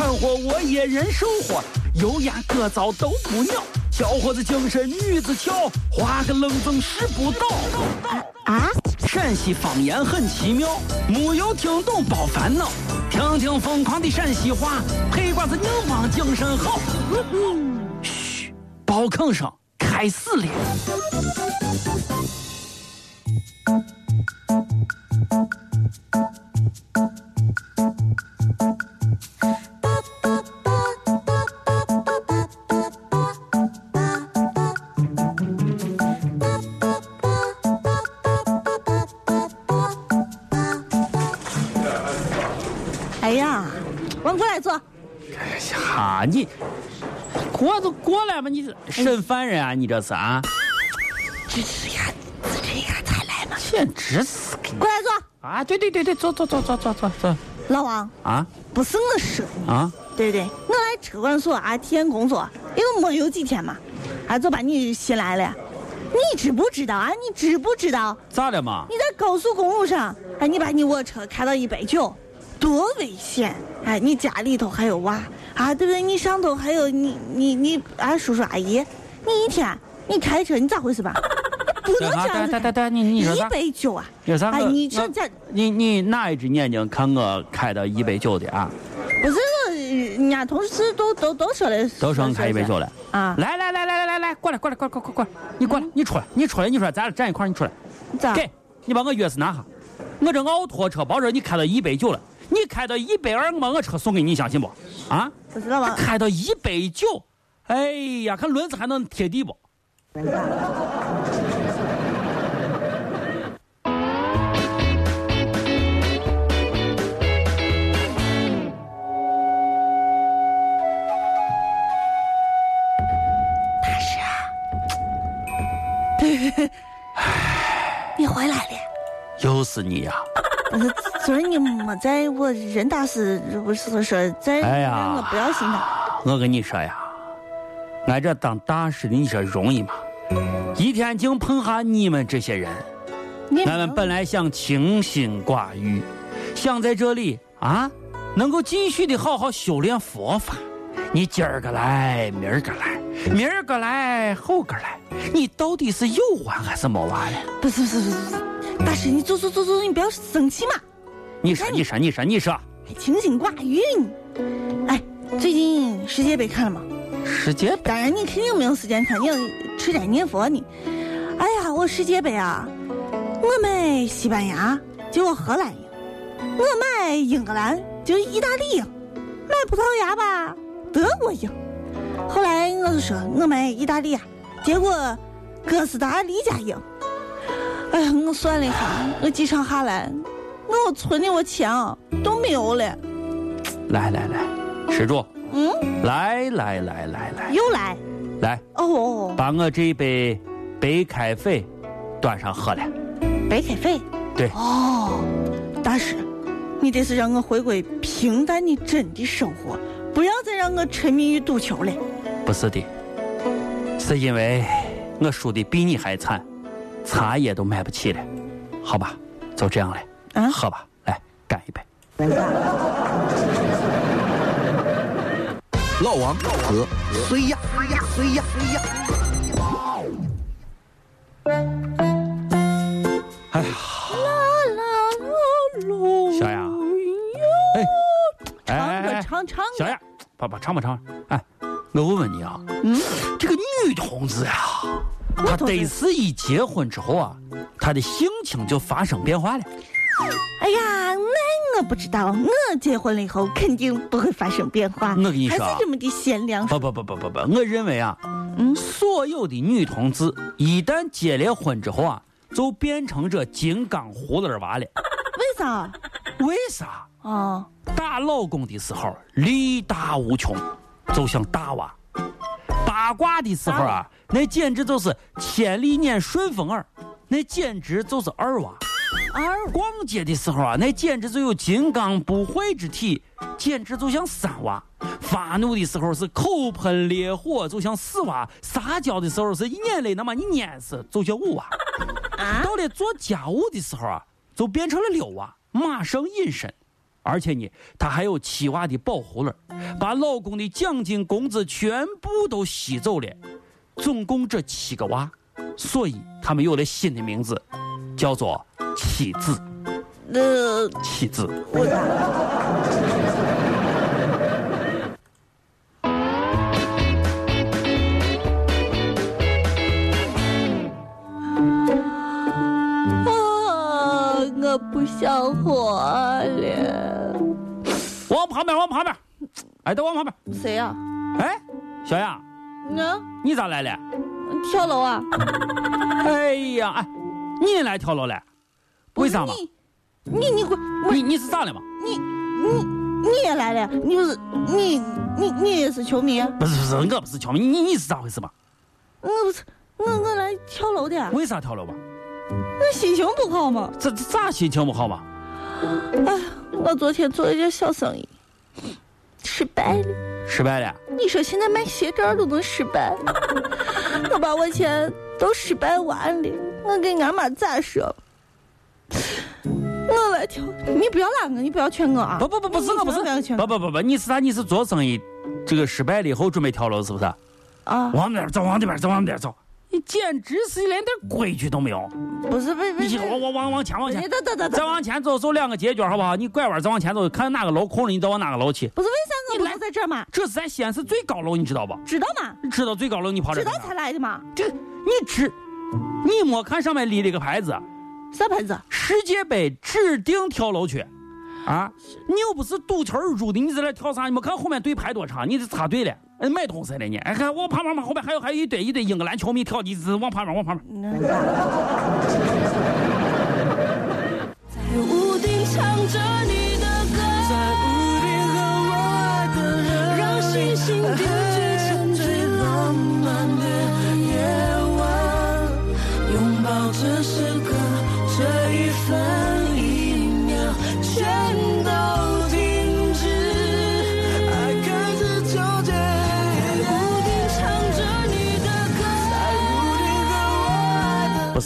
掺和我也人生活，油盐各糟都不尿，小伙子精神女子俏，花个愣风使不到。啊，陕西方言很奇妙，没有听懂别烦恼，听听疯狂的陕西话，黑瓜子硬邦精神好。嘘，包坑声开始了。你过就过来吧，你这审犯人啊，你这是啊？支持呀，支持呀，才来嘛。简直是个过来坐。啊！对对对对，坐坐坐坐坐坐坐老王，啊不是我说你，啊！对对，我来车管所啊体验工作，因为没有几天嘛，啊就把你新来了。你知不知道啊？你知不知道？咋了嘛？你在高速公路上，哎，你把你我车开到一百九，多危险！哎，你家里头还有娃啊，对不对？你上头还有你你你啊叔叔阿姨，你一天你开车你咋回事吧？不能这样子开。对对对，你你说一啥？百九啊！哎，有啥我我你这这你你哪一只眼睛看我开到一百九的啊？不是我，人家同事都都都说了，都说你开一百九了。啊？来来来来来来来，过来过来过来过来过来，你过来，你出来，你出来，你出来，咱俩站一块儿，你出来。咋？给，你把我钥匙拿下。我这奥拓车保证你开到一百九了，你开到一百二，我把我车送给你，相信不？啊？不知道吧？开到一百九，哎呀，看轮子还能贴地不？大师啊，你回来了。又是你呀！昨儿你没在我任大师不是说在哎呀我不要心疼。我跟你说呀，俺这当大师的，你说容易吗？一天净碰下你们这些人。你俺们本来想清心寡欲，想在这里啊，能够继续的好好修炼佛法。你今儿个来，明儿个来，明儿个来，后个来，你到底是有完还是没完了？不是不是不是不是，大师你坐坐坐坐，你不要生气嘛，你说，你说，你说，你说，还清心寡欲呢。哎，最近世界杯看了吗？世界杯当然你肯定没有时间看，你要吃斋念佛呢。哎呀，我世界杯啊，我买西班牙，结果荷兰赢；我买英格兰，就意大利赢；买葡萄牙吧，德国赢。后来我就说我买意大利啊，结果哥斯达黎加赢。哎呀，我算了一下，我几场下来，我存的我钱啊都没有了。来来来，施主，嗯，来来来来来又来来，哦，把我这一杯白开水端上喝了。白开水。对，哦，大师，你这是让我回归平淡的真的生活，不要再让我沉迷于赌球了。不是的，是因为我输的比你还惨，茶叶都买不起了。好吧，就这样了，啊喝吧，来干一杯。老王和谁呀？谁呀？谁呀？谁呀？哎呀，小雅，哎，哎唱哎唱唱歌，小雅，爸爸唱吧唱吧。哎，我问问你啊，嗯，这个女同志呀，她同志得是一结婚之后啊，他的性情就发生变化了。哎呀，那我不知道，我结婚了以后肯定不会发生变化，我跟你说啊还是这么的贤良。不不不不不不，我认为啊，嗯所有的女同志一旦结了婚之后啊，就变成这金刚葫芦娃了。为啥？为啥？哦，打老公的时候力大无穷，就像大娃；八卦的时候啊，那简直就是千里撵顺风耳，那简直就是二娃；二逛街的时候啊，那简直就有金刚不坏之体，简直就像三娃；发怒的时候是口喷烈火，就像四娃；撒娇的时候是一眼泪那么你碾死，就像五娃；啊，到了做家务的时候啊，就变成了六娃，马上隐身。而且呢，他还有七娃的保护人，把老公的奖金工资全部都吸走了，总共这七个娃，所以他们有了新的名字，叫做妻子。呃，妻子，我不想活了。往旁边，往旁边，哎，都往旁边。谁呀、哎，小杨，嗯，你咋来了？跳楼啊？哎呀，哎，你也来跳楼了？为啥嘛？你你你滚！你你是咋了嘛？你你你也来了？你不是你你你也是球迷？不是不是，我不是球迷，你你是咋回事嘛？我不是我我来跳楼的，为啥跳楼嘛？我心情不好吗。这这咋心情不好吗？哎，我昨天做了一件小生意，失败了。失败了？你说现在卖鞋垫都能失败，我把我钱都失败完了，我给俺妈咋说？我来跳，你不要拉我，你不要劝我啊！不不不，不是我不是不不不，你是啥？你是做生意，这个失败了以后准备跳楼是不是？啊！往那边走，往那边走，往那边走。你简直是连点规矩都没有！不是，不是，你，往往往往前往前你，等等等再，往前走走两个街角好不好？你拐弯再往前走，看哪个楼空了，你再往哪个楼去。不是为啥我不在这儿嘛？这是咱西安市最高楼，你知道不？知道吗？你知道最高楼，你跑这知道儿干啥才来的嘛？这你知，你没看上面立了个牌子，啥牌子？世界杯指定跳楼区，啊，你又不是赌球入的，你在这跳啥？你没看后面队排多长？你这插队了，哎买东西了你？哎，看我旁边嘛，后面还有还有一堆一堆英格兰球迷跳，你是往旁边往旁边。在屋顶唱着你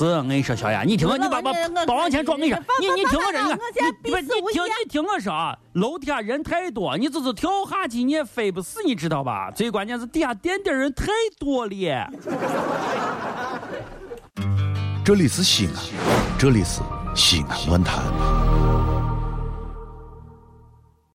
是，我跟你说，小雅，你听我，你把把把往前撞，我跟你说，你你听我这，你看，你不是你听你听我说啊，楼底下人太多，你就是跳下去你也飞不死，你知道吧？最关键是底下垫底人太多了。这里是西安，这里是西安论坛。